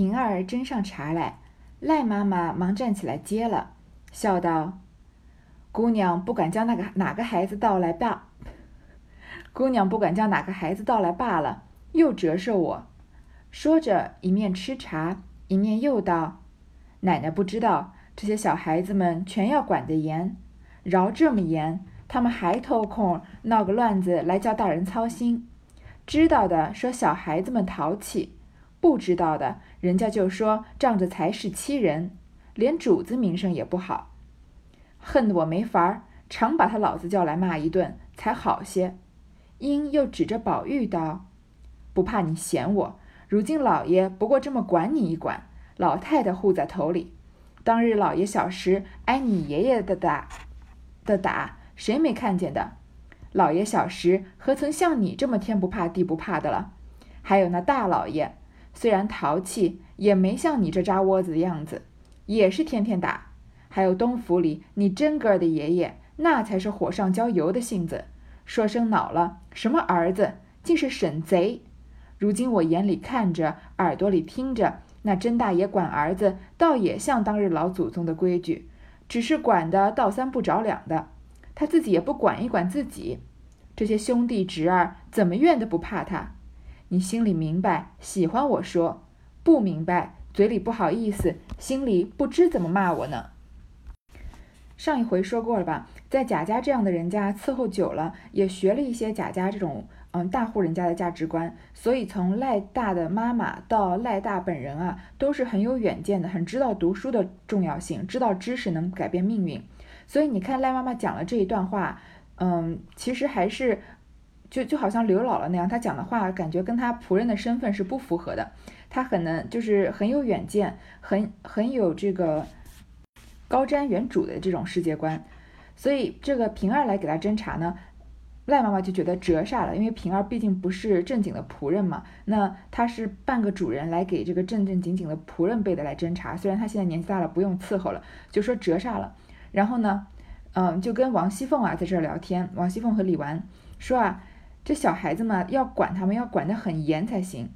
平儿斟上茶来，赖妈妈忙站起来接了，笑道：“姑娘不管将那个哪个孩子倒来罢，姑娘不管将哪个孩子倒来罢了，又折射我。”说着，一面吃茶，一面又道：“奶奶不知道，这些小孩子们全要管得严，饶这么严，他们还偷空闹个乱子来叫大人操心。知道的说小孩子们淘气，不知道的人家就说仗着才是欺人，连主子名声也不好，恨得我没法儿，常把他老子叫来骂一顿才好些。”英又指着宝玉道：“不怕你嫌我。”如今老爷不过这么管你一管，老太太护在头里。当日老爷小时挨你爷爷的打，的打谁没看见的？老爷小时何曾像你这么天不怕地不怕的了？还有那大老爷，虽然淘气，也没像你这扎窝子的样子，也是天天打。还有东府里你真哥儿的爷爷，那才是火上浇油的性子，说声恼了，什么儿子竟是沈贼。如今我眼里看着，耳朵里听着，那甄大爷管儿子，倒也像当日老祖宗的规矩，只是管的倒三不着两的。他自己也不管一管自己，这些兄弟侄儿怎么怨的不怕他？你心里明白，喜欢我说；不明白，嘴里不好意思，心里不知怎么骂我呢。上一回说过了吧，在贾家这样的人家伺候久了，也学了一些贾家这种。嗯，大户人家的价值观，所以从赖大的妈妈到赖大本人啊，都是很有远见的，很知道读书的重要性，知道知识能改变命运。所以你看赖妈妈讲了这一段话，嗯，其实还是就就好像刘姥姥那样，她讲的话感觉跟她仆人的身份是不符合的。她很能就是很有远见，很很有这个高瞻远瞩的这种世界观。所以这个平儿来给她斟茶呢。赖妈妈就觉得折煞了，因为平儿毕竟不是正经的仆人嘛，那她是半个主人来给这个正正经经的仆人辈的来斟茶，虽然她现在年纪大了不用伺候了，就说折煞了。然后呢，嗯，就跟王熙凤啊在这儿聊天，王熙凤和李纨说啊，这小孩子嘛要管他们要管得很严才行，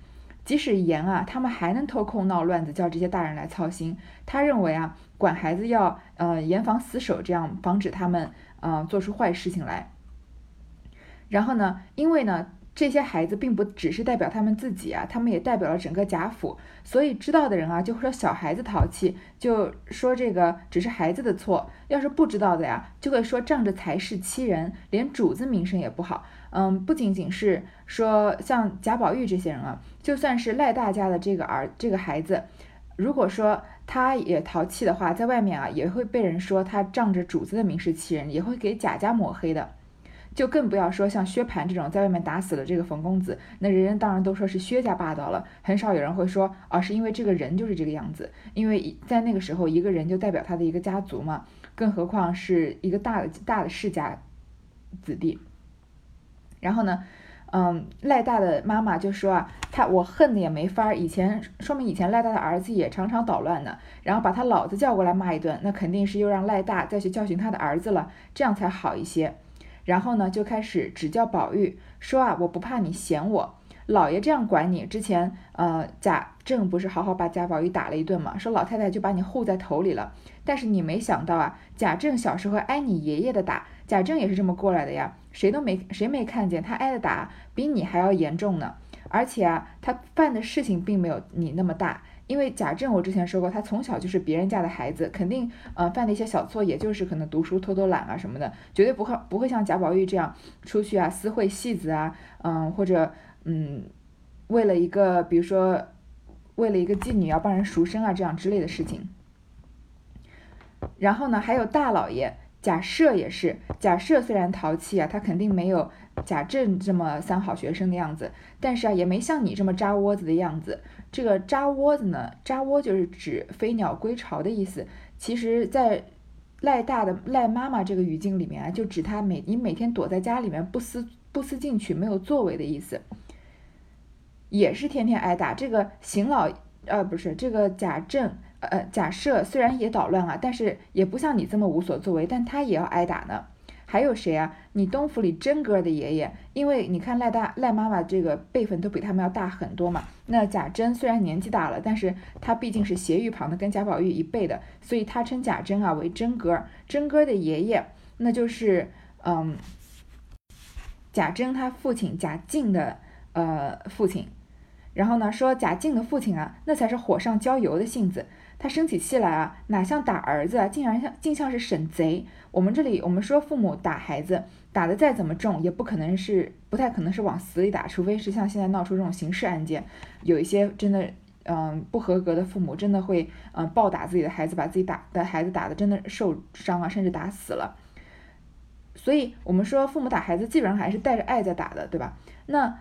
即使严啊，他们还能偷空闹乱子，叫这些大人来操心。他认为啊，管孩子要呃严防死守，这样防止他们啊做出坏事情来。然后呢？因为呢，这些孩子并不只是代表他们自己啊，他们也代表了整个贾府。所以知道的人啊，就会说小孩子淘气，就说这个只是孩子的错；要是不知道的呀，就会说仗着才势欺人，连主子名声也不好。嗯，不仅仅是说像贾宝玉这些人啊，就算是赖大家的这个儿这个孩子，如果说他也淘气的话，在外面啊也会被人说他仗着主子的名声欺人，也会给贾家抹黑的。就更不要说像薛蟠这种在外面打死了这个冯公子，那人人当然都说是薛家霸道了，很少有人会说啊，是因为这个人就是这个样子，因为在那个时候，一个人就代表他的一个家族嘛，更何况是一个大的大的世家子弟。然后呢，嗯，赖大的妈妈就说啊，他我恨的也没法儿，以前说明以前赖大的儿子也常常捣乱呢，然后把他老子叫过来骂一顿，那肯定是又让赖大再去教训他的儿子了，这样才好一些。然后呢，就开始指教宝玉，说啊，我不怕你嫌我，老爷这样管你。之前，呃，贾政不是好好把贾宝玉打了一顿吗，说老太太就把你护在头里了。但是你没想到啊，贾政小时候挨你爷爷的打，贾政也是这么过来的呀，谁都没谁没看见他挨的打比你还要严重呢。而且啊，他犯的事情并没有你那么大。因为贾政，我之前说过，他从小就是别人家的孩子，肯定呃犯的一些小错，也就是可能读书偷偷懒啊什么的，绝对不会不会像贾宝玉这样出去啊私会戏子啊，嗯或者嗯为了一个比如说为了一个妓女要帮人赎身啊这样之类的事情。然后呢，还有大老爷贾赦也是，贾赦虽然淘气啊，他肯定没有贾政这么三好学生的样子，但是啊也没像你这么扎窝子的样子。这个扎窝子呢，扎窝就是指飞鸟归巢的意思。其实，在赖大的赖妈妈这个语境里面啊，就指他每你每天躲在家里面不思不思进取、没有作为的意思，也是天天挨打。这个邢老呃不是这个贾政呃贾赦虽然也捣乱啊，但是也不像你这么无所作为，但他也要挨打呢。还有谁啊？你东府里真哥的爷爷，因为你看赖大赖妈妈这个辈分都比他们要大很多嘛。那贾珍虽然年纪大了，但是他毕竟是斜玉旁的，跟贾宝玉一辈的，所以他称贾珍啊为真哥。真哥的爷爷，那就是嗯，贾珍他父亲贾敬的呃父亲。然后呢，说贾敬的父亲啊，那才是火上浇油的性子。他生起气来啊，哪像打儿子啊，竟然像竟像是审贼。我们这里我们说父母打孩子，打的再怎么重，也不可能是不太可能是往死里打，除非是像现在闹出这种刑事案件，有一些真的嗯不合格的父母，真的会嗯暴打自己的孩子，把自己打的孩子打的真的受伤啊，甚至打死了。所以我们说父母打孩子，基本上还是带着爱在打的，对吧？那。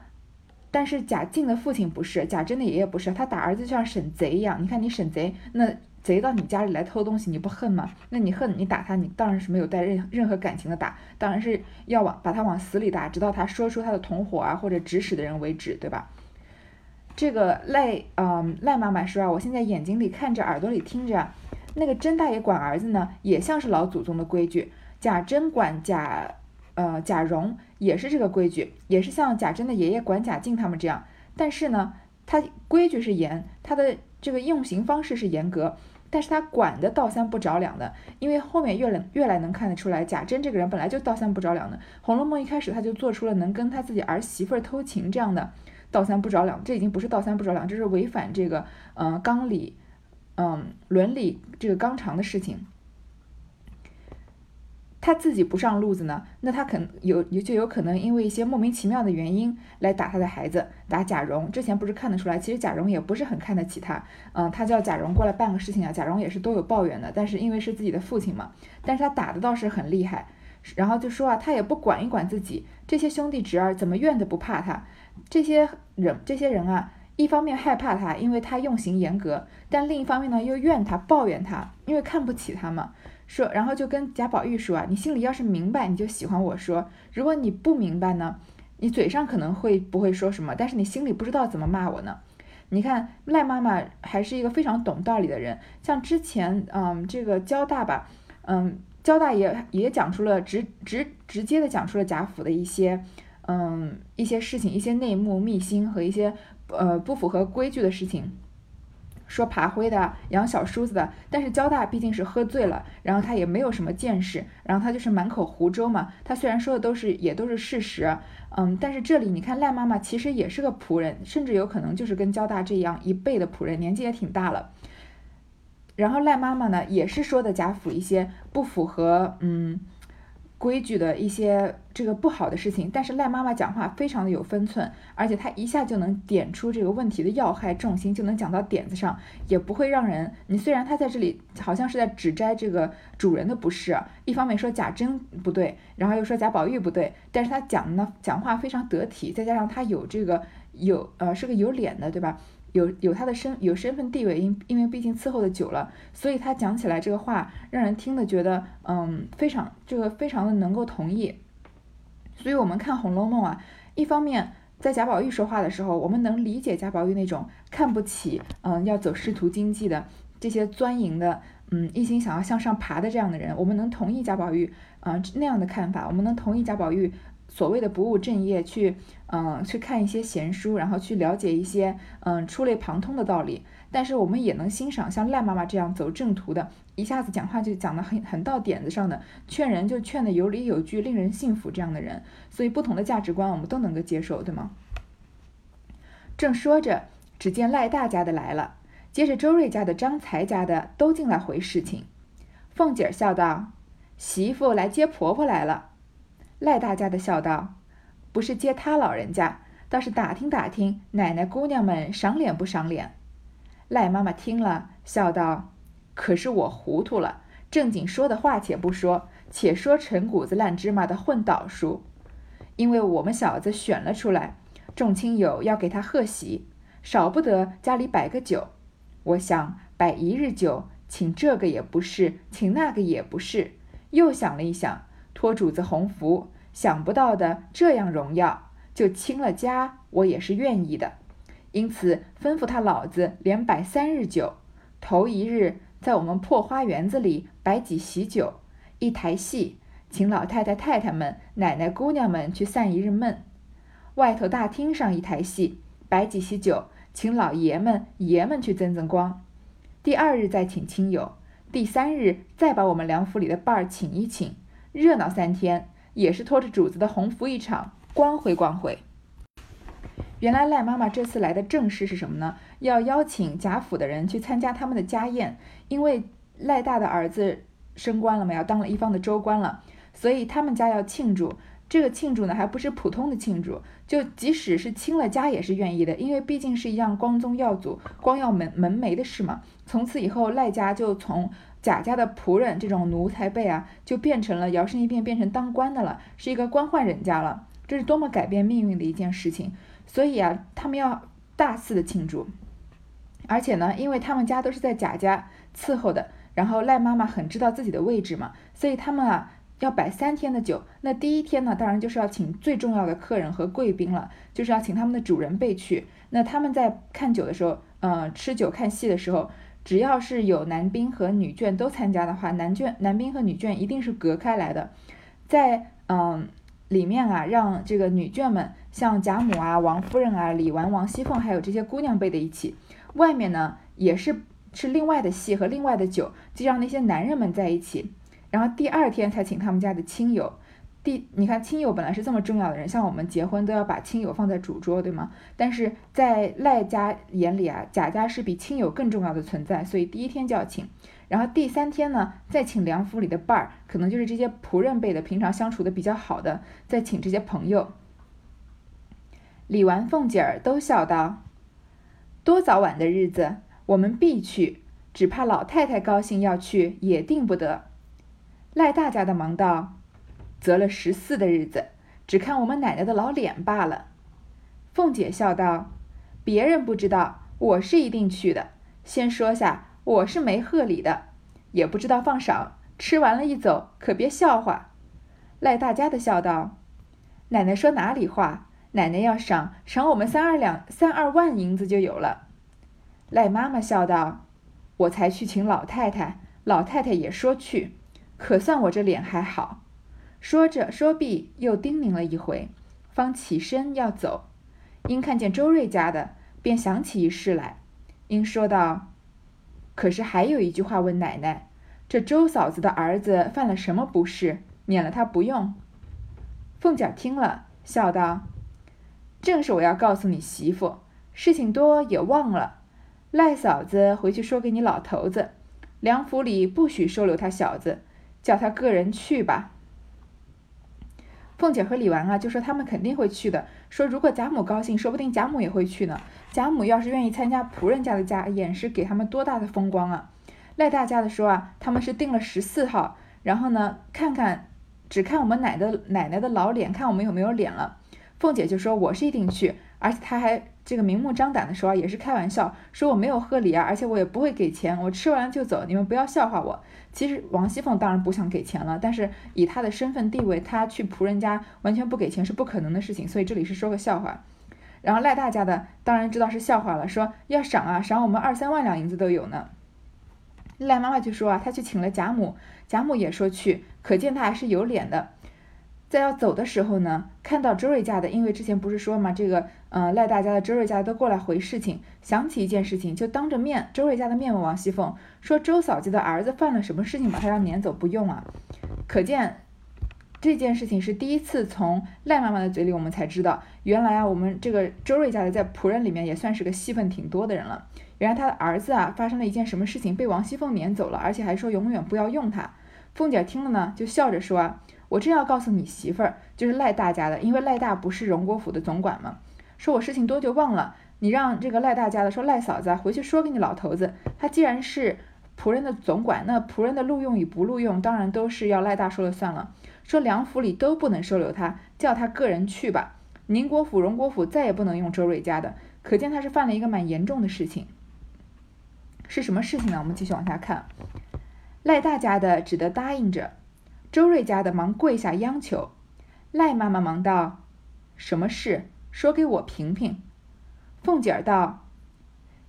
但是贾静的父亲不是，贾珍的爷爷不是，他打儿子就像审贼一样。你看你审贼，那贼到你家里来偷东西，你不恨吗？那你恨，你打他，你当然是没有带任任何感情的打，当然是要往把他往死里打，直到他说出他的同伙啊或者指使的人为止，对吧？这个赖，嗯，赖妈妈说啊，我现在眼睛里看着，耳朵里听着，那个甄大爷管儿子呢，也像是老祖宗的规矩。贾珍管贾。呃，贾蓉也是这个规矩，也是像贾珍的爷爷管贾敬他们这样，但是呢，他规矩是严，他的这个用刑方式是严格，但是他管的倒三不着两的，因为后面越来越来能看得出来，贾珍这个人本来就倒三不着两的，《红楼梦》一开始他就做出了能跟他自己儿媳妇偷情这样的倒三不着两，这已经不是倒三不着两，这是违反这个嗯纲理，嗯伦理这个纲常的事情。他自己不上路子呢，那他可能有有就有可能因为一些莫名其妙的原因来打他的孩子，打贾蓉。之前不是看得出来，其实贾蓉也不是很看得起他。嗯，他叫贾蓉过来办个事情啊，贾蓉也是都有抱怨的。但是因为是自己的父亲嘛，但是他打的倒是很厉害。然后就说啊，他也不管一管自己这些兄弟侄儿，怎么怨的不怕他？这些人这些人啊，一方面害怕他，因为他用刑严格；但另一方面呢，又怨他，抱怨他，因为看不起他嘛。说，然后就跟贾宝玉说啊，你心里要是明白，你就喜欢我说；如果你不明白呢，你嘴上可能会不会说什么，但是你心里不知道怎么骂我呢？你看赖妈妈还是一个非常懂道理的人，像之前，嗯，这个交大吧，嗯，交大也也讲出了直直直接的讲出了贾府的一些，嗯，一些事情，一些内幕秘辛和一些呃不符合规矩的事情。说爬灰的，养小叔子的，但是交大毕竟是喝醉了，然后他也没有什么见识，然后他就是满口胡诌嘛。他虽然说的都是也都是事实，嗯，但是这里你看赖妈妈其实也是个仆人，甚至有可能就是跟交大这样一辈的仆人，年纪也挺大了。然后赖妈妈呢也是说的贾府一些不符合嗯。规矩的一些这个不好的事情，但是赖妈妈讲话非常的有分寸，而且她一下就能点出这个问题的要害重心，就能讲到点子上，也不会让人你虽然她在这里好像是在指摘这个主人的不是，一方面说贾珍不对，然后又说贾宝玉不对，但是她讲的呢讲话非常得体，再加上她有这个有呃是个有脸的，对吧？有有他的身有身份地位，因因为毕竟伺候的久了，所以他讲起来这个话，让人听的觉得，嗯，非常这个非常的能够同意。所以我们看《红楼梦》啊，一方面在贾宝玉说话的时候，我们能理解贾宝玉那种看不起，嗯，要走仕途经济的这些钻营的，嗯，一心想要向上爬的这样的人，我们能同意贾宝玉，嗯，那样的看法，我们能同意贾宝玉。所谓的不务正业，去嗯去看一些闲书，然后去了解一些嗯触类旁通的道理。但是我们也能欣赏像赖妈妈这样走正途的，一下子讲话就讲得很很到点子上的，劝人就劝得有理有据，令人信服这样的人。所以不同的价值观我们都能够接受，对吗？正说着，只见赖大家的来了，接着周瑞家的、张才家的都进来回事情。凤姐笑道：“媳妇来接婆婆来了。”赖大家的笑道：“不是接他老人家，倒是打听打听奶奶姑娘们赏脸不赏脸。”赖妈妈听了，笑道：“可是我糊涂了，正经说的话且不说，且说陈谷子烂芝麻的混倒数。因为我们小子选了出来，众亲友要给他贺喜，少不得家里摆个酒。我想摆一日酒，请这个也不是，请那个也不是。又想了一想，托主子鸿福。”想不到的这样荣耀，就清了家，我也是愿意的。因此吩咐他老子连摆三日酒，头一日在我们破花园子里摆几喜酒，一台戏，请老太太、太太们、奶奶、姑娘们去散一日闷。外头大厅上一台戏，摆几席酒，请老爷们、爷们去增增光。第二日再请亲友，第三日再把我们梁府里的伴儿请一请，热闹三天，也是拖着主子的鸿福一场，光辉光辉。原来赖妈妈这次来的正事是什么呢？要邀请贾府的人去参加他们的家宴，因为赖大的儿子升官了嘛，要当了一方的州官了。所以他们家要庆祝，这个庆祝呢还不是普通的庆祝，就即使是亲了家也是愿意的，因为毕竟是一样光宗耀祖、光耀门门楣的事嘛。从此以后，赖家就从贾家的仆人这种奴才辈啊，就变成了摇身一变变成当官的了，是一个官宦人家了。这是多么改变命运的一件事情！所以啊，他们要大肆的庆祝，而且呢，因为他们家都是在贾家伺候的，然后赖妈妈很知道自己的位置嘛，所以他们啊。要摆三天的酒，那第一天呢，当然就是要请最重要的客人和贵宾了，就是要请他们的主人辈去。那他们在看酒的时候，呃，吃酒看戏的时候，只要是有男宾和女眷都参加的话，男眷、男宾和女眷一定是隔开来的，在嗯里面啊，让这个女眷们像贾母啊、王夫人啊、李纨、王熙凤，还有这些姑娘辈的一起，外面呢也是是另外的戏和另外的酒，就让那些男人们在一起。然后第二天才请他们家的亲友，第你看亲友本来是这么重要的人，像我们结婚都要把亲友放在主桌，对吗？但是在赖家眼里啊，贾家是比亲友更重要的存在，所以第一天就要请。然后第三天呢，再请梁府里的伴儿，可能就是这些仆人辈的，平常相处的比较好的，再请这些朋友。李纨、凤姐儿都笑道：“多早晚的日子，我们必去，只怕老太太高兴要去，也定不得。”赖大家的忙道：“择了十四的日子，只看我们奶奶的老脸罢了。”凤姐笑道：“别人不知道，我是一定去的。先说下，我是没贺礼的，也不知道放赏。吃完了一走，可别笑话。”赖大家的笑道：“奶奶说哪里话？奶奶要赏，赏我们三二两、三二万银子就有了。”赖妈妈笑道：“我才去请老太太，老太太也说去。”可算我这脸还好，说着说毕，又叮咛了一回，方起身要走。因看见周瑞家的，便想起一事来。因说道：“可是还有一句话问奶奶，这周嫂子的儿子犯了什么不是，免了他不用？”凤姐听了，笑道：“正是我要告诉你媳妇，事情多也忘了。赖嫂子回去说给你老头子，梁府里不许收留他小子。”叫他个人去吧。凤姐和李纨啊，就说他们肯定会去的。说如果贾母高兴，说不定贾母也会去呢。贾母要是愿意参加仆人家的家宴，是给他们多大的风光啊！赖大家的说啊，他们是定了十四号，然后呢，看看，只看我们奶的奶奶的老脸，看我们有没有脸了。凤姐就说：“我是一定去，而且他还。”这个明目张胆的说啊，也是开玩笑，说我没有贺礼啊，而且我也不会给钱，我吃完就走，你们不要笑话我。其实王熙凤当然不想给钱了，但是以她的身份地位，她去仆人家完全不给钱是不可能的事情，所以这里是说个笑话。然后赖大家的当然知道是笑话了，说要赏啊，赏我们二三万两银子都有呢。赖妈妈就说啊，她去请了贾母，贾母也说去，可见她还是有脸的。在要走的时候呢，看到周瑞家的，因为之前不是说嘛，这个，嗯，赖大家的周瑞家都过来回事情，想起一件事情，就当着面周瑞家的面问王熙凤说：“周嫂子的儿子犯了什么事情，把他要撵走不用啊？”可见这件事情是第一次从赖妈妈的嘴里，我们才知道，原来啊，我们这个周瑞家的在仆人里面也算是个戏份挺多的人了。原来他的儿子啊，发生了一件什么事情，被王熙凤撵走了，而且还说永远不要用他。凤姐听了呢，就笑着说。我正要告诉你媳妇儿，就是赖大家的，因为赖大不是荣国府的总管吗？说我事情多就忘了，你让这个赖大家的说赖嫂子回去说给你老头子，他既然是仆人的总管，那仆人的录用与不录用，当然都是要赖大说了算了。说梁府里都不能收留他，叫他个人去吧。宁国府、荣国府再也不能用周瑞家的，可见他是犯了一个蛮严重的事情。是什么事情呢？我们继续往下看，赖大家的只得答应着。周瑞家的忙跪下央求，赖妈妈忙道：“什么事？说给我评评。”凤姐儿道：“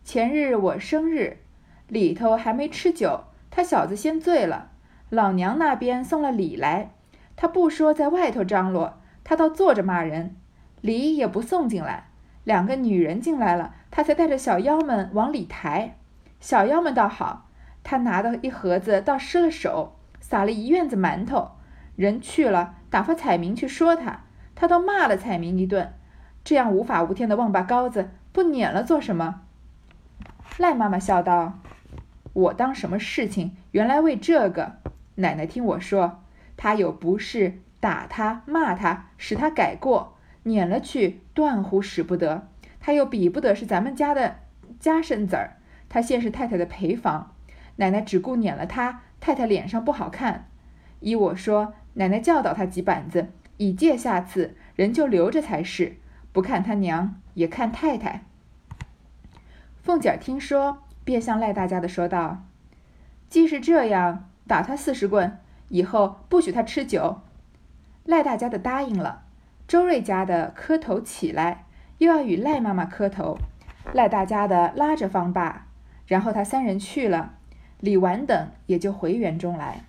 前日我生日，里头还没吃酒，他小子先醉了。老娘那边送了礼来，他不说在外头张罗，他倒坐着骂人，礼也不送进来。两个女人进来了，他才带着小妖们往里抬。小妖们倒好，他拿的一盒子倒失了手，撒了一院子馒头。人去了，打发彩明去说他，他倒骂了彩明一顿。这样无法无天的王八羔子，不撵了做什么？赖妈妈笑道：“我当什么事情，原来为这个。奶奶听我说，他有不是，打他骂他，使他改过，撵了去，断乎使不得。他又比不得是咱们家的家生子儿，他现是太太的陪房。奶奶只顾撵了他，太太脸上不好看。依我说，奶奶教导他几板子，以戒下次，人就留着才是。不看他娘，也看太太。”凤姐儿听说，便向赖大家的说道：“既是这样，打他四十棍，以后不许他吃酒。”赖大家的答应了。周瑞家的磕头起来，又要与赖妈妈磕头。赖大家的拉着方爸，然后他三人去了。李纨等也就回园中来。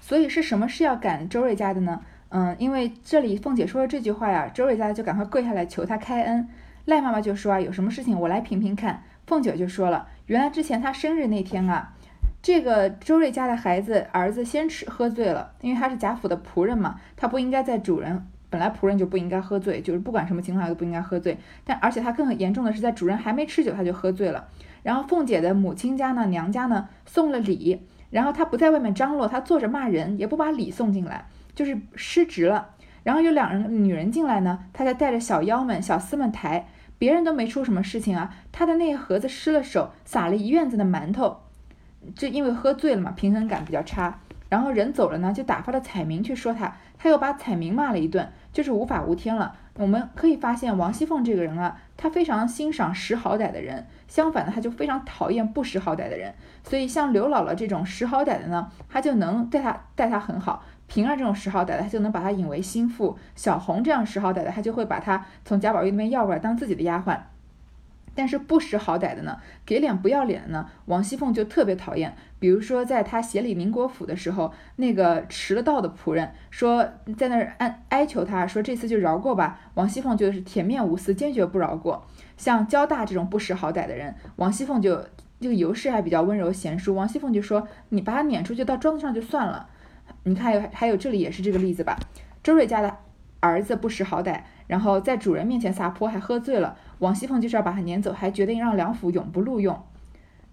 所以是什么事要赶周瑞家的呢？嗯，因为这里凤姐说了这句话呀，周瑞家就赶快跪下来求他开恩。赖妈妈就说啊，有什么事情我来评评看。凤姐就说了，原来之前她生日那天啊，这个周瑞家的孩子儿子先吃喝醉了，因为他是贾府的仆人嘛，他不应该在主人本来仆人就不应该喝醉，就是不管什么情况下都不应该喝醉。但而且他更严重的是在主人还没吃酒他就喝醉了。然后凤姐的母亲家呢，娘家呢送了礼，然后她不在外面张罗，她坐着骂人，也不把礼送进来，就是失职了。然后有两人女人进来呢，她才带着小妖们、小厮们抬。别人都没出什么事情啊，她的那个盒子失了手，撒了一院子的馒头，这因为喝醉了嘛，平衡感比较差。然后人走了呢，就打发了彩明去说他，他又把彩明骂了一顿，就是无法无天了。我们可以发现王熙凤这个人啊，她非常欣赏识好歹的人，相反的，她就非常讨厌不识好歹的人。所以像刘姥姥这种识好歹的呢，她就能待她待她很好。平儿这种识好歹的，她就能把她引为心腹；小红这样识好歹的，她就会把她从贾宝玉那边要过来当自己的丫鬟。但是不识好歹的呢，给脸不要脸的呢，王熙凤就特别讨厌。比如说，在她协理宁国府的时候，那个迟了到的仆人说在那儿哀哀求他说这次就饶过吧，王熙凤就是铁面无私，坚决不饶过。像焦大这种不识好歹的人，王熙凤就这个尤氏还比较温柔贤淑，王熙凤就说你把他撵出去到庄子上就算了。你看，有还有这里也是这个例子吧？周瑞家的儿子不识好歹，然后在主人面前撒泼，还喝醉了。王熙凤就是要把他撵走，还决定让梁府永不录用。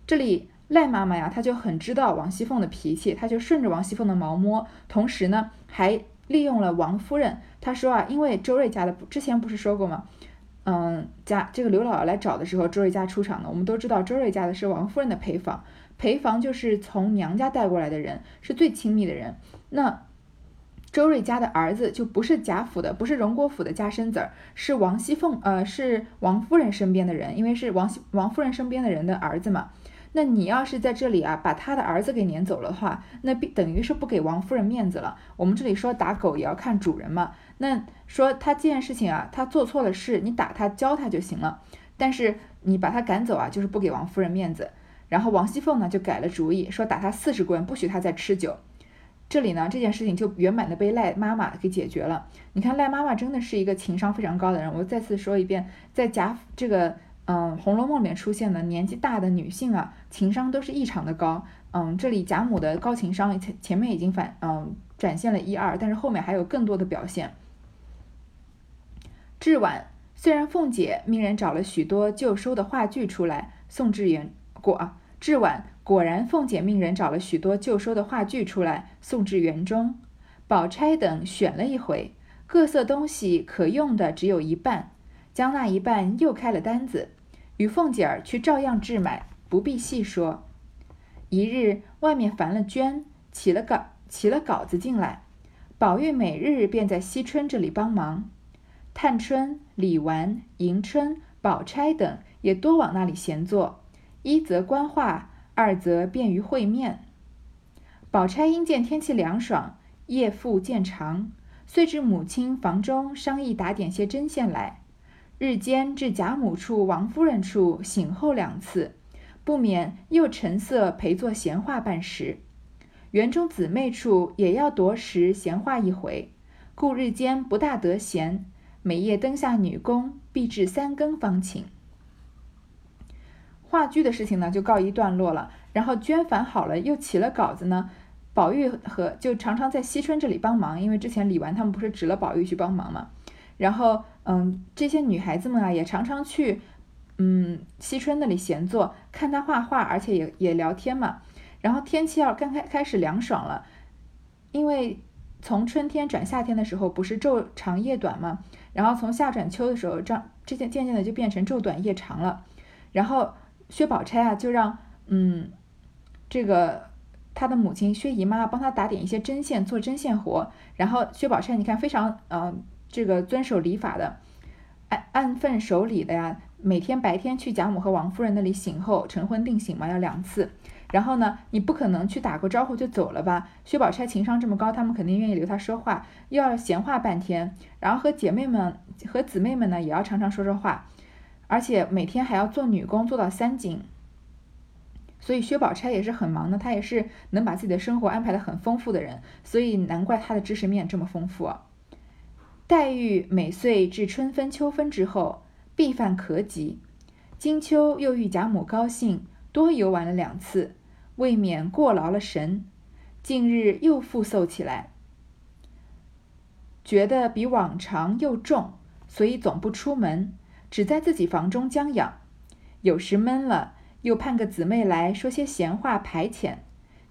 这里赖妈妈呀，她就很知道王熙凤的脾气，她就顺着王熙凤的毛摸，同时呢，还利用了王夫人。她说啊，因为周瑞家的之前不是说过吗？嗯，家这个刘姥姥来找的时候，周瑞家出场的。我们都知道，周瑞家的是王夫人的陪房，陪房就是从娘家带过来的人，是最亲密的人。那周瑞家的儿子就不是贾府的，不是荣国府的家生子儿，是王熙凤，呃，是王夫人身边的人，因为是王熙王夫人身边的人的儿子嘛。那你要是在这里啊，把他的儿子给撵走了的话，那必等于是不给王夫人面子了。我们这里说打狗也要看主人嘛。那说他这件事情啊，他做错了事，你打他教他就行了。但是你把他赶走啊，就是不给王夫人面子。然后王熙凤呢就改了主意，说打他四十棍，不许他再吃酒。这里呢，这件事情就圆满的被赖妈妈给解决了。你看，赖妈妈真的是一个情商非常高的人。我再次说一遍，在贾这个嗯《红楼梦》里面出现的年纪大的女性啊，情商都是异常的高。嗯，这里贾母的高情商前前面已经反嗯展现了一二，但是后面还有更多的表现。至晚，虽然凤姐命人找了许多旧收的话剧出来送至园过啊，至晚。果然，凤姐命人找了许多旧收的话剧出来，送至园中。宝钗等选了一回，各色东西可用的只有一半，将那一半又开了单子，与凤姐儿去照样置买，不必细说。一日，外面烦了娟，起了稿，起了稿子进来。宝玉每日便在惜春这里帮忙，探春、李纨、迎春、宝钗等也多往那里闲坐，一则观画。二则便于会面。宝钗因见天气凉爽，夜复渐长，遂至母亲房中商议打点些针线来。日间至贾母处、王夫人处醒后两次，不免又沉色陪坐闲话半时。园中姊妹处也要夺时闲话一回，故日间不大得闲。每夜灯下女工，必至三更方寝。话剧的事情呢，就告一段落了。然后捐返好了，又起了稿子呢。宝玉和就常常在惜春这里帮忙，因为之前李纨他们不是指了宝玉去帮忙嘛。然后，嗯，这些女孩子们啊，也常常去，嗯，惜春那里闲坐，看他画画，而且也也聊天嘛。然后天气要刚开开始凉爽了，因为从春天转夏天的时候，不是昼长夜短嘛。然后从夏转秋的时候，这这渐渐渐的就变成昼短夜长了。然后薛宝钗啊，就让嗯，这个她的母亲薛姨妈帮她打点一些针线，做针线活。然后薛宝钗你看非常嗯，这个遵守礼法的，按按份守礼的呀。每天白天去贾母和王夫人那里醒后晨昏定省嘛，要两次。然后呢，你不可能去打过招呼就走了吧？薛宝钗情商这么高，他们肯定愿意留她说话，又要闲话半天。然后和姐妹们、和姊妹们呢，也要常常说说话，而且每天还要做女工，做到三更。所以薛宝钗也是很忙的，她也是能把自己的生活安排的很丰富的人，所以难怪她的知识面这么丰富。黛玉每岁至春分、秋分之后，必犯咳疾，金秋又遇贾母高兴，多游玩了两次。未免过劳了神，近日又复嗽起来，觉得比往常又重，所以总不出门，只在自己房中将养。有时闷了，又盼个姊妹来说些闲话排遣。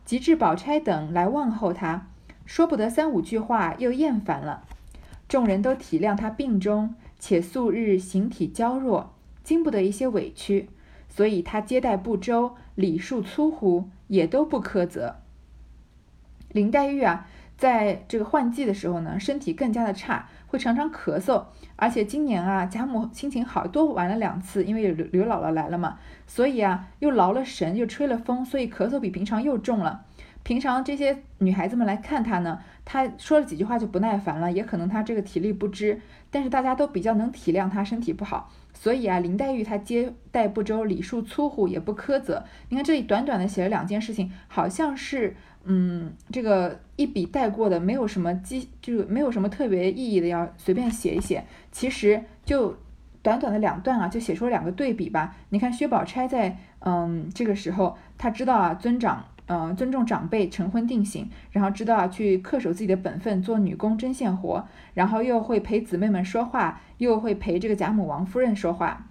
及至宝钗等来问候他，说不得三五句话，又厌烦了。众人都体谅他病中，且素日形体娇弱，经不得一些委屈。所以他接待不周，礼数粗忽，也都不苛责。林黛玉啊，在这个换季的时候呢，身体更加的差，会常常咳嗽。而且今年啊，贾母心情好，多玩了两次，因为刘刘姥姥来了嘛，所以啊，又劳了神，又吹了风，所以咳嗽比平常又重了。平常这些女孩子们来看她呢，她说了几句话就不耐烦了，也可能她这个体力不支，但是大家都比较能体谅她身体不好。所以啊，林黛玉她接待不周，礼数粗忽，也不苛责。你看这里短短的写了两件事情，好像是嗯，这个一笔带过的，没有什么基，就没有什么特别意义的，要随便写一写。其实就短短的两段啊，就写出了两个对比吧。你看薛宝钗在嗯这个时候，她知道啊尊长。嗯，尊重长辈，晨昏定省，然后知道啊去恪守自己的本分，做女工针线活，然后又会陪姊妹们说话，又会陪这个贾母、王夫人说话，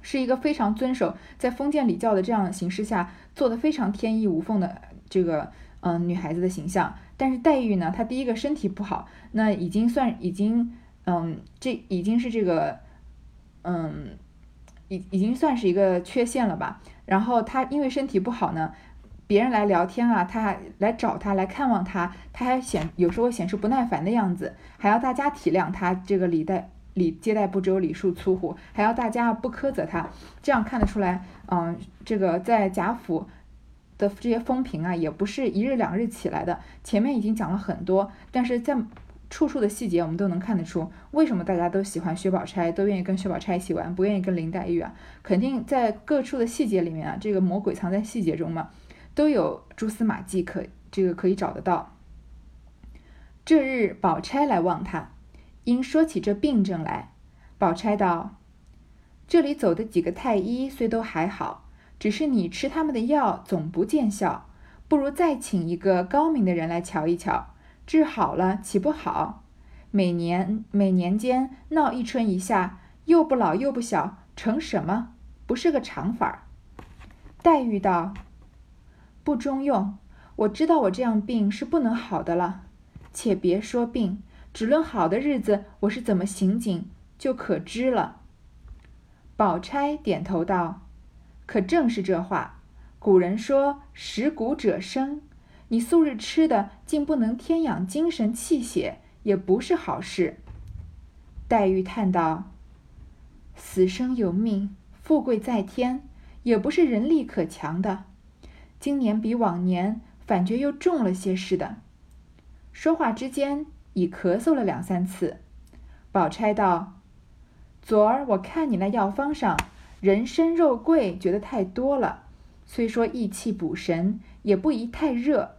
是一个非常遵守在封建礼教的这样的形式下做的非常天衣无缝的这个嗯女孩子的形象。但是黛玉呢，她第一个身体不好，那已经算已经嗯这已经是这个嗯已已经算是一个缺陷了吧。然后她因为身体不好呢。别人来聊天啊，他还来找他来看望他，他还显有时候显示不耐烦的样子，还要大家体谅他这个礼待礼接待不周、礼数粗忽，还要大家不苛责他，这样看得出来，嗯，这个在贾府的这些风评啊，也不是一日两日起来的。前面已经讲了很多，但是在处处的细节，我们都能看得出，为什么大家都喜欢薛宝钗，都愿意跟薛宝钗一起玩，不愿意跟林黛玉啊？肯定在各处的细节里面啊，这个魔鬼藏在细节中嘛。都有蛛丝马迹可这个可以找得到。这日，宝钗来望他，因说起这病症来，宝钗道：“这里走的几个太医虽都还好，只是你吃他们的药总不见效，不如再请一个高明的人来瞧一瞧，治好了岂不好？每年每年间闹一春一夏，又不老又不小，成什么？不是个常法儿。”黛玉道。不中用，我知道我这样病是不能好的了。且别说病，只论好的日子，我是怎么行景，就可知了。宝钗点头道：“可正是这话。古人说食谷者生，你素日吃的竟不能添养精神气血，也不是好事。”黛玉叹道：“死生有命，富贵在天，也不是人力可强的。”今年比往年反觉又重了些似的。说话之间已咳嗽了两三次。宝钗道：“昨儿我看你那药方上人参肉桂，觉得太多了。虽说益气补神，也不宜太热。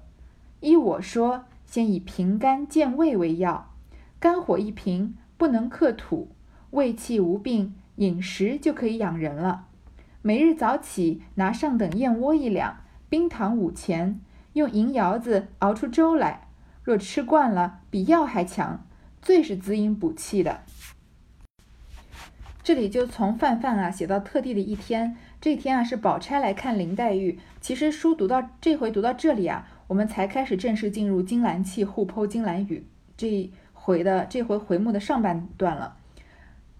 依我说，先以平肝健胃为要，肝火一平，不能克土，胃气无病，饮食就可以养人了。每日早起，拿上等燕窝一两，冰糖五钱，用银窑子熬出粥来。若吃惯了，比药还强，最是滋阴补气的。这里就从泛泛啊写到特地的一天，这天啊是宝钗来看林黛玉。其实书读到这回读到这里啊，我们才开始正式进入金兰契互剖金兰语这回的这回回目的上半段了。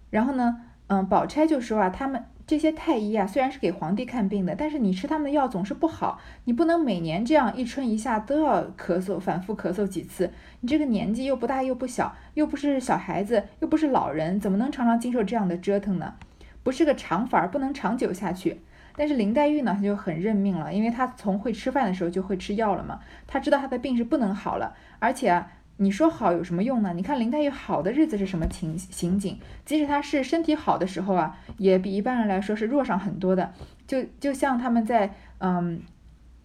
然后呢，嗯，宝钗就说啊，他们。这些太医啊，虽然是给皇帝看病的，但是你吃他们的药总是不好。你不能每年这样一春一夏都要咳嗽，反复咳嗽几次。你这个年纪又不大又不小，又不是小孩子，又不是老人，怎么能常常经受这样的折腾呢？不是个长法儿，不能长久下去。但是林黛玉呢，她就很认命了，因为她从会吃饭的时候就会吃药了嘛，她知道她的病是不能好了，而且啊。你说好有什么用呢？你看林黛玉好的日子是什么情情景？即使她是身体好的时候啊，也比一般人来说是弱上很多的。就就像他们在嗯，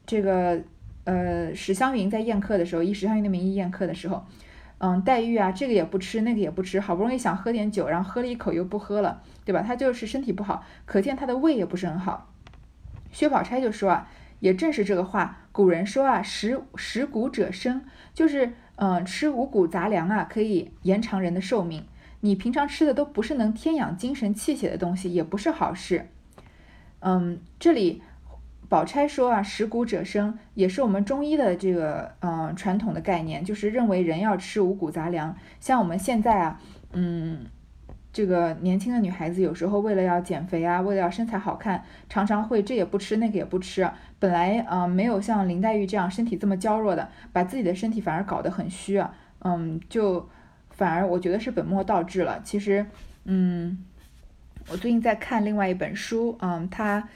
这个呃史湘云在宴客的时候，以史湘云的名义宴客的时候，嗯，黛玉啊这个也不吃，那个也不吃，好不容易想喝点酒，然后喝了一口又不喝了，对吧？她就是身体不好，可见她的胃也不是很好。薛宝钗就说啊，也正是这个话，古人说啊，食食谷者生，就是。嗯，吃五谷杂粮啊，可以延长人的寿命。你平常吃的都不是能添养精神气血的东西，也不是好事。嗯，这里宝钗说啊，食谷者生，也是我们中医的这个嗯传统的概念，就是认为人要吃五谷杂粮。像我们现在啊，嗯。这个年轻的女孩子有时候为了要减肥啊，为了要身材好看，常常会这也不吃那个也不吃。本来呃没有像林黛玉这样身体这么娇弱的，把自己的身体反而搞得很虚啊，嗯，就反而我觉得是本末倒置了。其实，嗯，我最近在看另外一本书，嗯，它。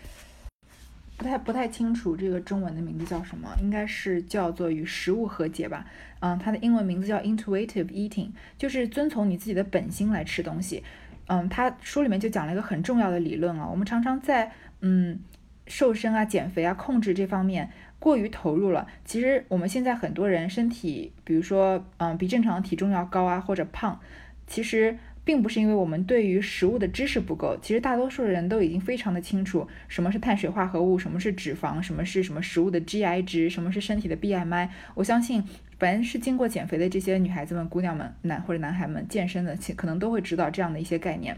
不太不太清楚这个中文的名字叫什么，应该是叫做与食物和解吧。嗯，它的英文名字叫 Intuitive Eating，就是遵从你自己的本心来吃东西。嗯，它书里面就讲了一个很重要的理论啊。我们常常在嗯瘦身啊、减肥啊、控制这方面过于投入了。其实我们现在很多人身体，比如说嗯比正常体重要高啊，或者胖，其实。并不是因为我们对于食物的知识不够，其实大多数人都已经非常的清楚什么是碳水化合物，什么是脂肪，什么是什么食物的 GI 值，什么是身体的 BMI。我相信，凡是经过减肥的这些女孩子们、姑娘们、男或者男孩们健身的，其可能都会知道这样的一些概念。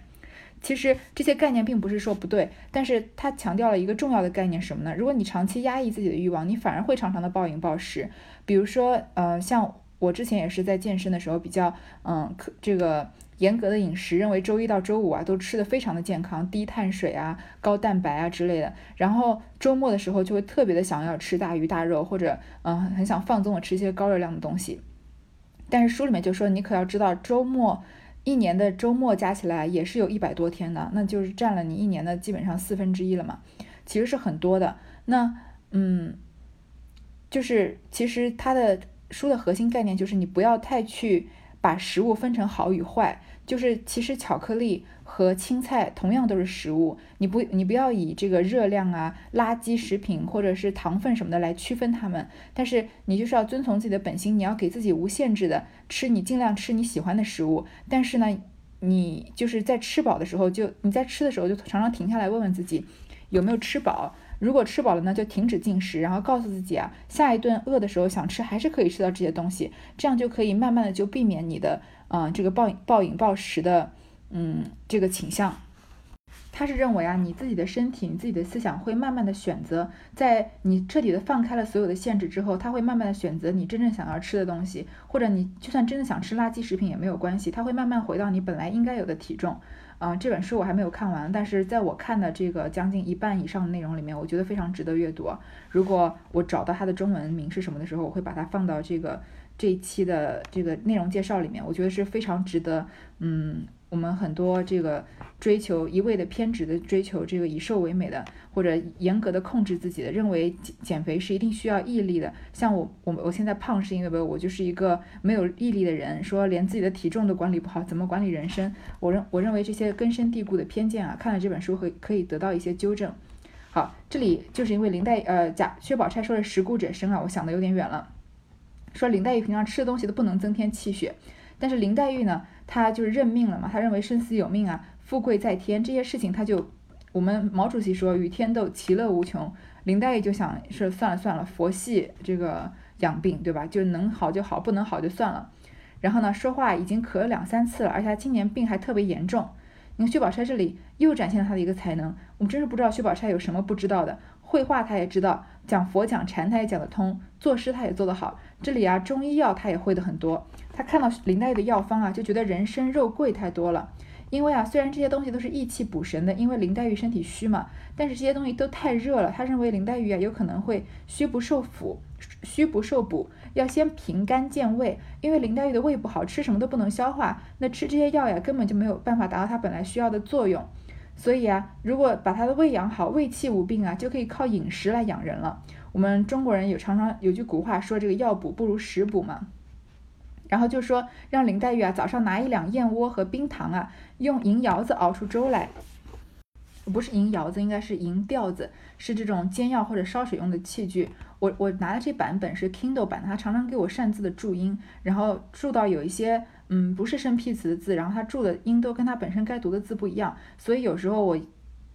其实这些概念并不是说不对，但是它强调了一个重要的概念什么呢？如果你长期压抑自己的欲望，你反而会常常的暴饮暴食。比如说，呃，像我之前也是在健身的时候比较，嗯，可这个。严格的饮食，认为周一到周五啊都吃的非常的健康，低碳水啊、高蛋白啊之类的。然后周末的时候就会特别的想要吃大鱼大肉，或者嗯很想放纵的吃一些高热量的东西。但是书里面就说，你可要知道，周末一年的周末加起来也是有一百多天的，那就是占了你一年的基本上四分之一了嘛，其实是很多的。那嗯，就是其实它的书的核心概念就是你不要太去。把食物分成好与坏，就是其实巧克力和青菜同样都是食物，你不你不要以这个热量啊、垃圾食品或者是糖分什么的来区分它们，但是你就是要遵从自己的本心，你要给自己无限制的吃，你尽量吃你喜欢的食物，但是呢，你就是在吃饱的时候就你在吃的时候就常常停下来问问自己有没有吃饱。如果吃饱了呢，就停止进食，然后告诉自己啊，下一顿饿的时候想吃还是可以吃到这些东西，这样就可以慢慢的就避免你的嗯这个暴暴饮暴食的嗯这个倾向。他是认为啊，你自己的身体、你自己的思想会慢慢的选择，在你彻底的放开了所有的限制之后，他会慢慢的选择你真正想要吃的东西，或者你就算真的想吃垃圾食品也没有关系，他会慢慢回到你本来应该有的体重。嗯，这本书我还没有看完，但是在我看的这个将近一半以上的内容里面，我觉得非常值得阅读。如果我找到它的中文名是什么的时候，我会把它放到这个这一期的这个内容介绍里面。我觉得是非常值得，嗯。我们很多这个追求一味的偏执的追求这个以瘦为美的，或者严格的控制自己的，认为减减肥是一定需要毅力的。像我，我我现在胖是因为我就是一个没有毅力的人，说连自己的体重都管理不好，怎么管理人生？我认我认为这些根深蒂固的偏见啊，看了这本书会可以得到一些纠正。好，这里就是因为林黛呃贾薛宝钗说的食谷者生啊，我想的有点远了。说林黛玉平常吃的东西都不能增添气血。但是林黛玉呢，她就是认命了嘛，她认为生死有命啊，富贵在天这些事情，他就我们毛主席说与天斗，其乐无穷。林黛玉就想是算了算了，佛系这个养病，对吧？就能好就好，不能好就算了。然后呢，说话已经咳了两三次了，而且她今年病还特别严重。你看薛宝钗这里又展现了她的一个才能，我们真是不知道薛宝钗有什么不知道的。绘画她也知道，讲佛讲禅她也讲得通，作诗她也做得好。这里啊，中医药她也会的很多。她看到林黛玉的药方啊，就觉得人参肉桂太多了。因为啊，虽然这些东西都是益气补神的，因为林黛玉身体虚嘛，但是这些东西都太热了。他认为林黛玉啊有可能会虚不受补，虚不受补，要先平肝健胃。因为林黛玉的胃不好，吃什么都不能消化，那吃这些药呀根本就没有办法达到她本来需要的作用。所以啊，如果把她的胃养好，胃气无病啊，就可以靠饮食来养人了。我们中国人有常常有句古话说，这个药补不如食补嘛。然后就说让林黛玉啊早上拿一两燕窝和冰糖啊，用银窑子熬出粥来，不是银窑子，应该是银吊子，是这种煎药或者烧水用的器具。我我拿的这版本是 Kindle 版，他常常给我擅自的注音，然后注到有一些嗯不是生僻词的字，然后他注的音都跟他本身该读的字不一样，所以有时候我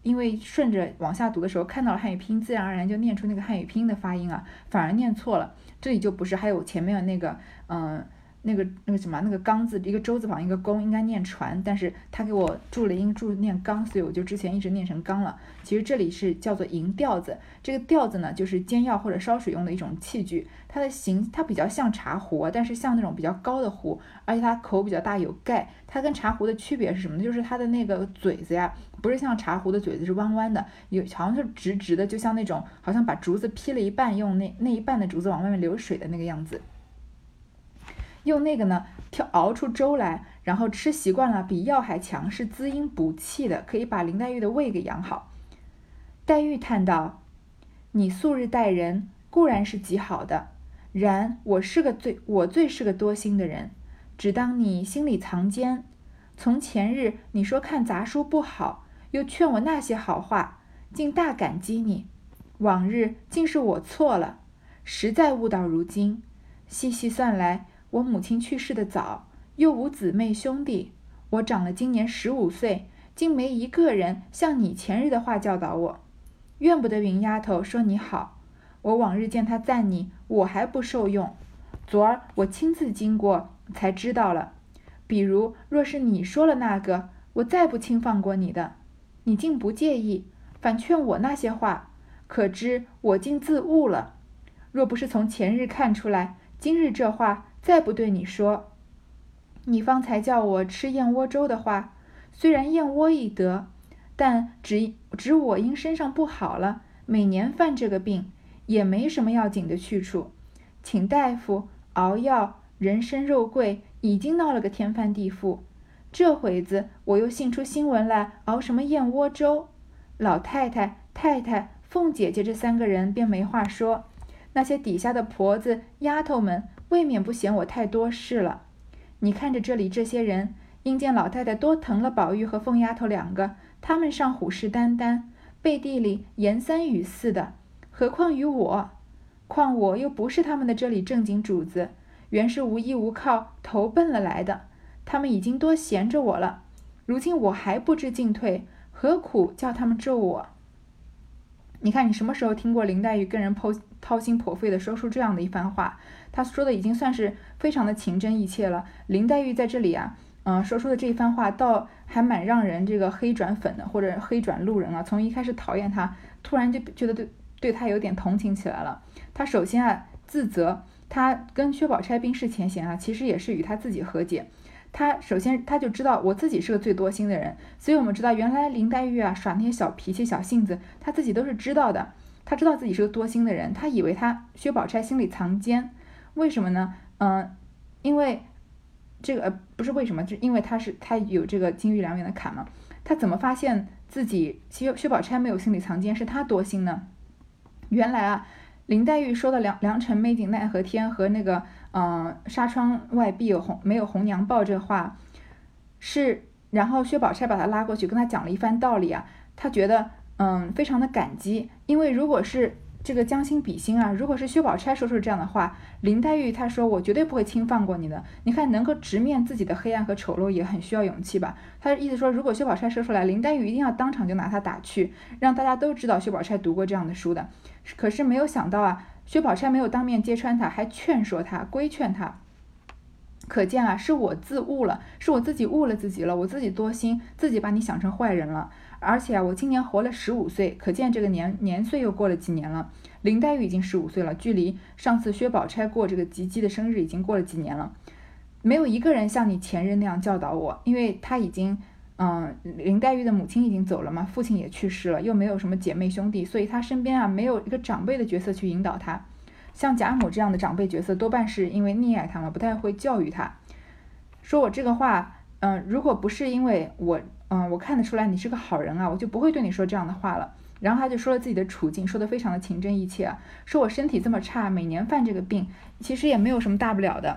因为顺着往下读的时候看到了汉语拼音，自然而然就念出那个汉语拼音的发音啊，反而念错了。这里就不是，还有前面的那个嗯。那个那个什么那个刚字一个周字旁一个弓应该念船，但是他给我注了音注念刚，所以我就之前一直念成刚了。其实这里是叫做银吊子，这个吊子呢就是煎药或者烧水用的一种器具，它的形它比较像茶壶，但是像那种比较高的壶，而且它口比较大有盖。它跟茶壶的区别是什么呢？就是它的那个嘴子呀，不是像茶壶的嘴子是弯弯的，有好像就直直的，就像那种好像把竹子劈了一半，用那那一半的竹子往外面流水的那个样子。用那个呢，调熬出粥来，然后吃习惯了，比药还强，是滋阴补气的，可以把林黛玉的胃给养好。黛玉叹道：“你素日待人固然是极好的，然我是个最我最是个多心的人，只当你心里藏奸。从前日你说看杂书不好，又劝我那些好话，竟大感激你。往日竟是我错了，实在误到如今。细细算来。”我母亲去世的早，又无姊妹兄弟，我长了今年十五岁，竟没一个人像你前日的话教导我。怨不得云丫头说你好，我往日见她赞你，我还不受用。昨儿我亲自经过，才知道了。比如若是你说了那个，我再不轻放过你的，你竟不介意，反劝我那些话，可知我竟自误了。若不是从前日看出来，今日这话。再不对你说，你方才叫我吃燕窝粥的话，虽然燕窝易得，但只只我因身上不好了，每年犯这个病，也没什么要紧的去处，请大夫熬药，人参肉桂已经闹了个天翻地覆，这会子我又信出新闻来，熬什么燕窝粥，老太太、太太、凤姐姐这三个人便没话说，那些底下的婆子、丫头们。未免不嫌我太多事了。你看着这里这些人，因见老太太多疼了宝玉和凤丫头两个，他们尚虎视眈眈，背地里言三语四的，何况于我？况我又不是他们的这里正经主子，原是无依无靠投奔了来的。他们已经多闲着我了，如今我还不知进退，何苦叫他们咒我？你看，你什么时候听过林黛玉跟人剖掏心剖肺的说出这样的一番话？他说的已经算是非常的情真意切了。林黛玉在这里啊，嗯，说出的这一番话，倒还蛮让人这个黑转粉的，或者黑转路人啊。从一开始讨厌他，突然就觉得对对他有点同情起来了。他首先啊自责，他跟薛宝钗冰释前嫌啊，其实也是与他自己和解。他首先他就知道我自己是个最多心的人，所以我们知道原来林黛玉啊耍那些小脾气、小性子，他自己都是知道的。他知道自己是个多心的人，他以为他薛宝钗心里藏奸，为什么呢？嗯，因为这个不是为什么，就因为他是他有这个金玉良缘的坎嘛。他怎么发现自己薛薛宝钗没有心里藏奸，是他多心呢？原来啊，林黛玉说的“良良辰美景奈何天”和那个。嗯，纱窗外必有红，没有红娘报这话，是，然后薛宝钗把他拉过去，跟他讲了一番道理啊，他觉得嗯非常的感激，因为如果是这个将心比心啊，如果是薛宝钗说出这样的话，林黛玉她说我绝对不会轻放过你的。你看，能够直面自己的黑暗和丑陋也很需要勇气吧？她的意思说，如果薛宝钗说出来，林黛玉一定要当场就拿她打去，让大家都知道薛宝钗读过这样的书的。可是没有想到啊，薛宝钗没有当面揭穿她，还劝说她，规劝她。可见啊，是我自误了，是我自己误了自己了，我自己多心，自己把你想成坏人了。而且啊，我今年活了十五岁，可见这个年年岁又过了几年了。林黛玉已经十五岁了，距离上次薛宝钗过这个吉吉的生日已经过了几年了。没有一个人像你前任那样教导我，因为他已经，嗯，林黛玉的母亲已经走了嘛，父亲也去世了，又没有什么姐妹兄弟，所以他身边啊没有一个长辈的角色去引导他。像贾母这样的长辈角色，多半是因为溺爱他嘛，不太会教育他。说我这个话，嗯，如果不是因为我，嗯，我看得出来你是个好人啊，我就不会对你说这样的话了。然后他就说了自己的处境，说的非常的情真意切啊，说我身体这么差，每年犯这个病，其实也没有什么大不了的。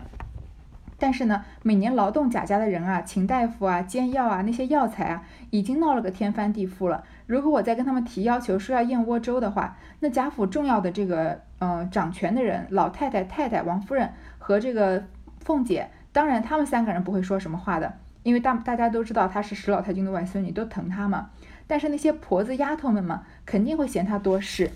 但是呢，每年劳动贾家的人啊，请大夫啊，煎药啊，那些药材啊，已经闹了个天翻地覆了。如果我再跟他们提要求说要燕窝粥的话，那贾府重要的这个。嗯，掌权的人，老太太、太太、王夫人和这个凤姐，当然他们三个人不会说什么话的，因为大大家都知道她是史老太君的外孙女，都疼她嘛。但是那些婆子丫头们嘛，肯定会嫌她多事。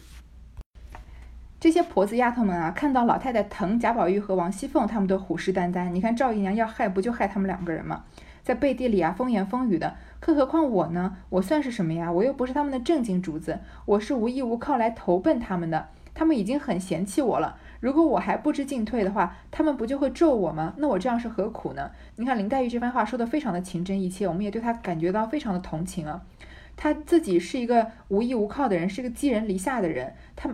这些婆子丫头们啊，看到老太太疼贾宝玉和王熙凤，他们都虎视眈眈。你看赵姨娘要害，不就害他们两个人吗？在背地里啊，风言风语的。更何况我呢？我算是什么呀？我又不是他们的正经主子，我是无依无靠来投奔他们的。他们已经很嫌弃我了，如果我还不知进退的话，他们不就会咒我吗？那我这样是何苦呢？你看林黛玉这番话说的非常的情真意切，我们也对她感觉到非常的同情啊。她自己是一个无依无靠的人，是个寄人篱下的人，她。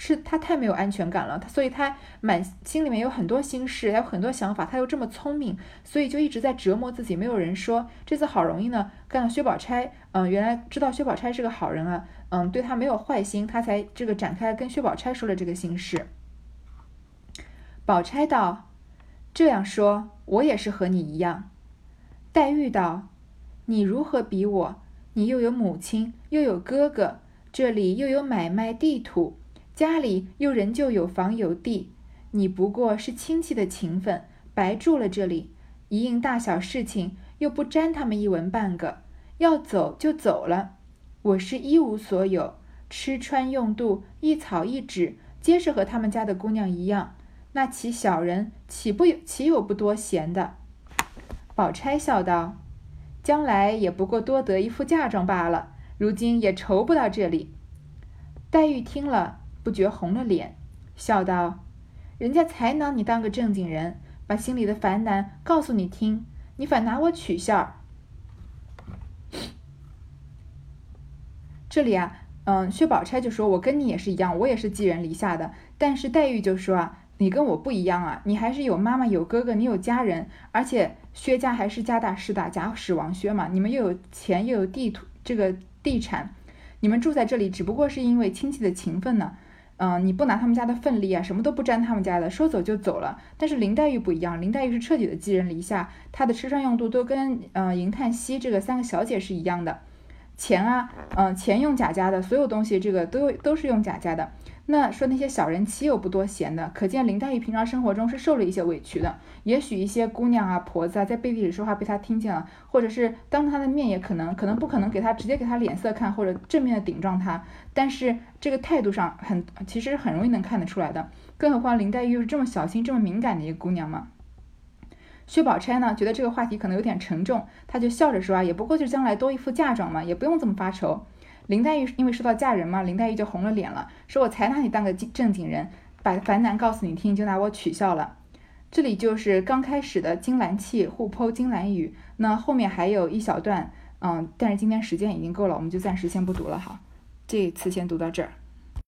是她太没有安全感了，她所以她满心里面有很多心事，还有很多想法。她又这么聪明，所以就一直在折磨自己。没有人说，这次好容易呢，看到薛宝钗，嗯，原来知道薛宝钗是个好人啊，嗯，对她没有坏心，她才这个展开跟薛宝钗说了这个心事。宝钗道：“这样说，我也是和你一样。”黛玉道：“你如何比我？你又有母亲，又有哥哥，这里又有买卖地土。”家里又仍旧有房有地，你不过是亲戚的情分，白住了这里，一应大小事情又不沾他们一文半个，要走就走了。我是一无所有，吃穿用度一草一纸，皆是和他们家的姑娘一样。那其小人岂不岂有不多闲的？宝钗笑道：“将来也不过多得一副嫁妆罢了，如今也愁不到这里。”黛玉听了。不觉红了脸，笑道：“人家才拿你当个正经人，把心里的烦难告诉你听，你反拿我取笑。”这里啊，嗯，薛宝钗就说：“我跟你也是一样，我也是寄人篱下的。”但是黛玉就说：“啊，你跟我不一样啊，你还是有妈妈有哥哥，你有家人，而且薛家还是家大势大，贾史王薛嘛，你们又有钱又有地土，这个地产，你们住在这里只不过是因为亲戚的情分呢。”嗯，你不拿他们家的份例啊，什么都不沾他们家的，说走就走了。但是林黛玉不一样，林黛玉是彻底的寄人篱下，她的吃穿用度都跟嗯银叹息这个三个小姐是一样的，钱啊，嗯，钱用贾家的，所有东西这个都都是用贾家的。那说那些小人岂有不多闲的？可见林黛玉平常生活中是受了一些委屈的。也许一些姑娘啊、婆子啊，在背地里说话被她听见了，或者是当她的面也可能，可能不可能给她直接给她脸色看，或者正面的顶撞她。但是这个态度上很，其实很容易能看得出来的。更何况林黛玉又是这么小心、这么敏感的一个姑娘嘛。薛宝钗呢，觉得这个话题可能有点沉重，她就笑着说啊，也不过就是将来多一副嫁妆嘛，也不用这么发愁。林黛玉因为说到嫁人嘛，林黛玉就红了脸了，说我才拿你当个正经人，把烦难告诉你听，就拿我取笑了。这里就是刚开始的金兰气互剖金兰语，那后面还有一小段，嗯，但是今天时间已经够了，我们就暂时先不读了哈，这次先读到这儿。